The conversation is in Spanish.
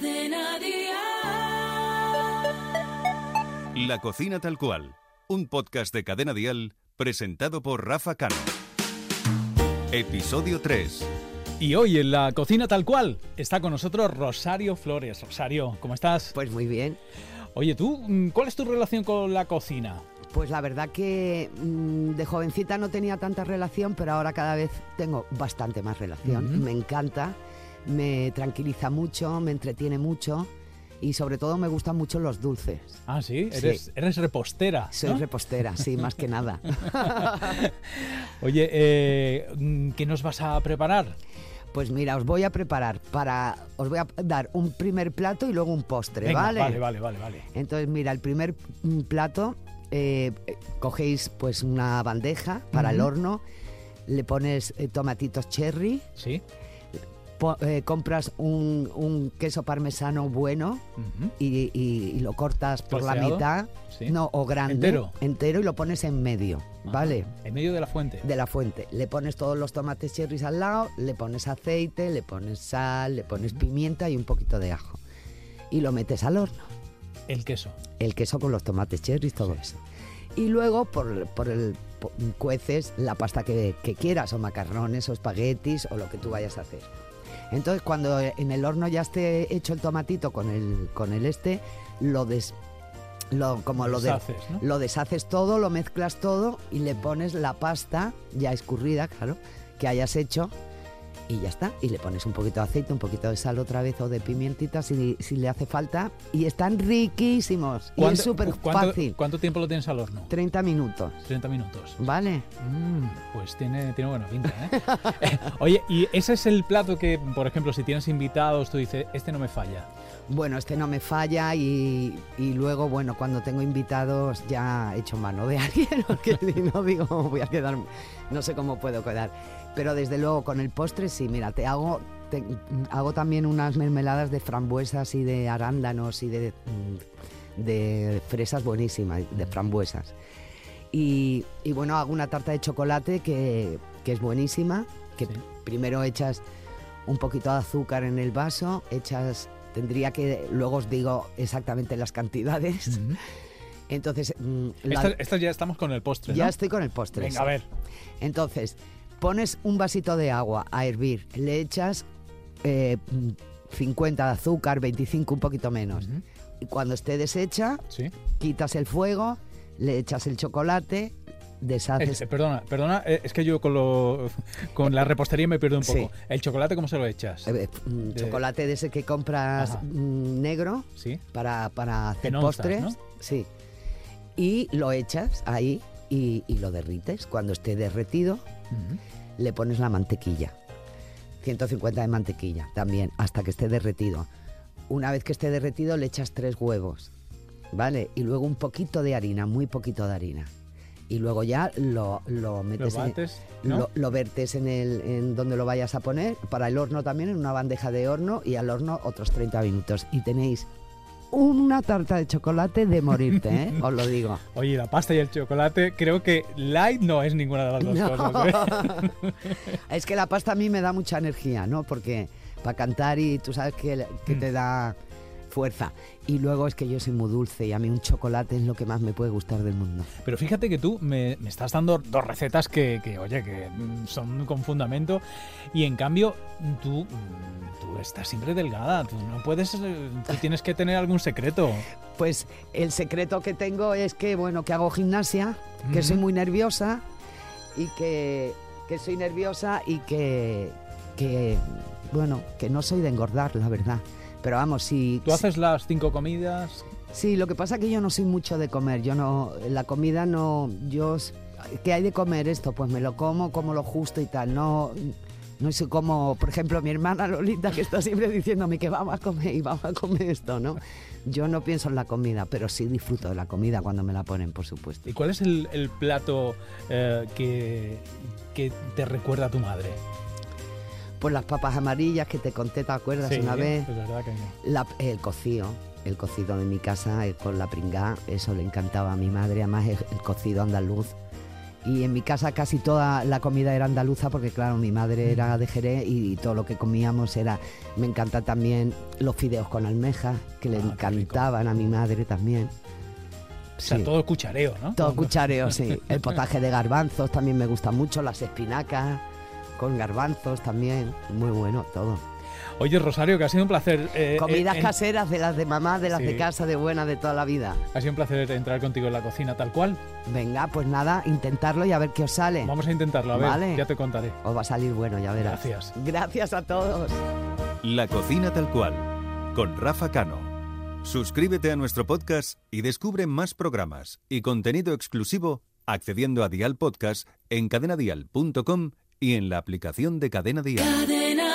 Cadena Dial. La cocina tal cual. Un podcast de Cadena Dial presentado por Rafa Cano. Episodio 3. Y hoy en la cocina tal cual está con nosotros Rosario Flores. Rosario, ¿cómo estás? Pues muy bien. Oye, tú, mm, ¿cuál es tu relación con la cocina? Pues la verdad que mm, de jovencita no tenía tanta relación, pero ahora cada vez tengo bastante más relación. Me encanta, me tranquiliza mucho, me entretiene mucho y sobre todo me gustan mucho los dulces. Ah, sí, Sí. eres, eres repostera. Soy ¿no? repostera, sí, más que nada. Oye, eh, mm, ¿qué nos vas a preparar? Pues mira, os voy a preparar para. Os voy a dar un primer plato y luego un postre, Venga, ¿vale? vale, vale, vale, vale. Entonces, mira, el primer mm, plato, eh, eh, cogéis pues una bandeja para el horno, le pones eh, tomatitos cherry, ¿Sí? Eh, compras un, un queso parmesano bueno y, y- y lo cortas por la mitad, Sí. no, o grande, ¿Entero? entero y lo pones en medio, Ajá. ¿vale? En medio de la fuente. De la fuente. Le pones todos los tomates cherries al lado, le pones aceite, le pones sal, le pones pimienta y un poquito de ajo. Y lo metes al horno. El queso. el queso con los tomates cherries, todo eso. Y luego por, por el cueces la pasta que, que quieras, o macarrones, o espaguetis, o lo que tú vayas a hacer. Entonces cuando en el horno ya esté hecho el tomatito con el, con el este, lo des, lo, como lo, de- Deshaces, ¿no? lo deshaces todo, lo mezclas todo y le pones la pasta ya escurrida, claro, que hayas hecho y ya está. Y le pones un poquito de aceite, un poquito de sal otra vez o de pimientita si, si le hace falta. Y están riquísimos. Y es ¿Cuánto- súper fácil. ¿Cuánto tiempo lo tienes al horno? 30 minutos. 30 minutos. ¿Vale? Mm, pues tiene, tiene buena pinta, ¿eh? Eh, Oye, y ese es el plato que, por ejemplo, si tienes invitados, tú dices, este no me falla. Bueno, este no me falla y, y luego, bueno, cuando tengo invitados ya echo mano de alguien, porque si no digo, voy a quedar, no sé cómo puedo quedar. Pero desde luego con el postre sí, mira, te hago, te- hago también unas mermeladas de frambuesas y de arándanos y de, mm, de fresas buenísimas, de frambuesas. Y, y bueno, hago una tarta de chocolate que, que es buenísima, que Sí. primero echas un poquito de azúcar en el vaso, echas, tendría que, luego os digo exactamente las cantidades. Ujú. Entonces, mm, la- ya estamos con el postre, ya ¿no? estoy con el postre. Venga, sí. a ver. Entonces, pones un vasito de agua a hervir, le echas eh, mm, 50 de azúcar, 25, un poquito menos. Y cuando esté deshecha, Sí. quitas el fuego, le echas el chocolate, deshaces Eh, perdona, perdona, eh, es que yo con, lo, con la repostería me pierdo un Sí. poco. ¿El chocolate cómo se lo echas? eh, mm, de- chocolate de ese que compras Ajá. mm, negro Sí. para, para hacer postres. ¿no? Sí. Y lo echas ahí y, y lo derrites. Cuando esté derretido, Le pones la mantequilla. 150 de mantequilla también, hasta que esté derretido. Una vez que esté derretido, le echas tres huevos, ¿vale? Y luego un poquito de harina, muy poquito de harina. Y luego ya lo, lo Lo metes en- bates, ¿no? lo, lo vertes en, el, en donde lo vayas a poner, para el horno también, en una bandeja de horno, y al horno otros 30 minutos. Y tenéis una tarta de chocolate de morirte, ¿eh? Os lo digo. Oye, la pasta y el chocolate, creo que light no es ninguna de las dos No. cosas. ¿eh? es que la pasta a mí me da mucha energía, ¿no? Porque para cantar y tú sabes que, que te da fuerza. Y luego es que yo soy muy dulce y a mí un chocolate es lo que más me puede gustar del mundo. Pero fíjate que tú me, me estás dando dos recetas que, que, oye, que son con fundamento y en cambio tú, mm, tú estás siempre delgada, tú no puedes, eh, tú tienes que tener algún secreto. Pues el secreto que tengo es que, bueno, que hago gimnasia, que soy muy nerviosa y que, que soy nerviosa y que, que, bueno, que no soy de engordar, la verdad. Pero vamos, si... Tú haces las cinco comidas, Sí, lo que pasa es que yo no soy mucho de comer. Yo no, la comida no, yo, ¿qué hay de comer esto? Pues me lo como, como lo justo y tal. No, no soy como, por ejemplo, mi hermana Lolita que está siempre diciéndome que vamos a comer y vamos a comer esto, ¿no? Yo no pienso en la comida, pero sí disfruto de la comida cuando me la ponen, por supuesto. ¿y cuál es el, el plato eh, que, que te recuerda a tu madre? Pues las papas amarillas que te conté, ¿te acuerdas Sí, una vez? Es verdad que no. La- el cocido, el cocido de mi casa con la pringá, eso le encantaba a mi madre, además el, el cocido andaluz Y en mi casa casi toda la comida era andaluza porque claro, mi madre era de Jerez y todo lo que comíamos era... Me encanta también los fideos con almejas, que le Ah, encantaban a mi madre también. O sea, Sí. todo cuchareo, ¿no? Todo cuchareo, sí. El potaje de garbanzos también me gusta mucho, las espinacas con garbanzos también, muy bueno todo. Oye, Rosario, que ha sido un placer. eh, Comidas eh, en- caseras de las de mamá, de las Sí. de casa, de buena, de toda la vida. Ha sido un placer entrar contigo en la cocina tal cual. Venga, pues nada, intentarlo y a ver qué os sale. Vamos a intentarlo, a ver, Vale. ya te contaré. Os va a salir bueno, ya verás. Gracias. Gracias a todos. La cocina tal cual, con Rafa Cano. Suscríbete a nuestro podcast y descubre más programas y contenido exclusivo accediendo a Dial Podcast en cadenadial.com y en la aplicación de Cadena Dial. Cadena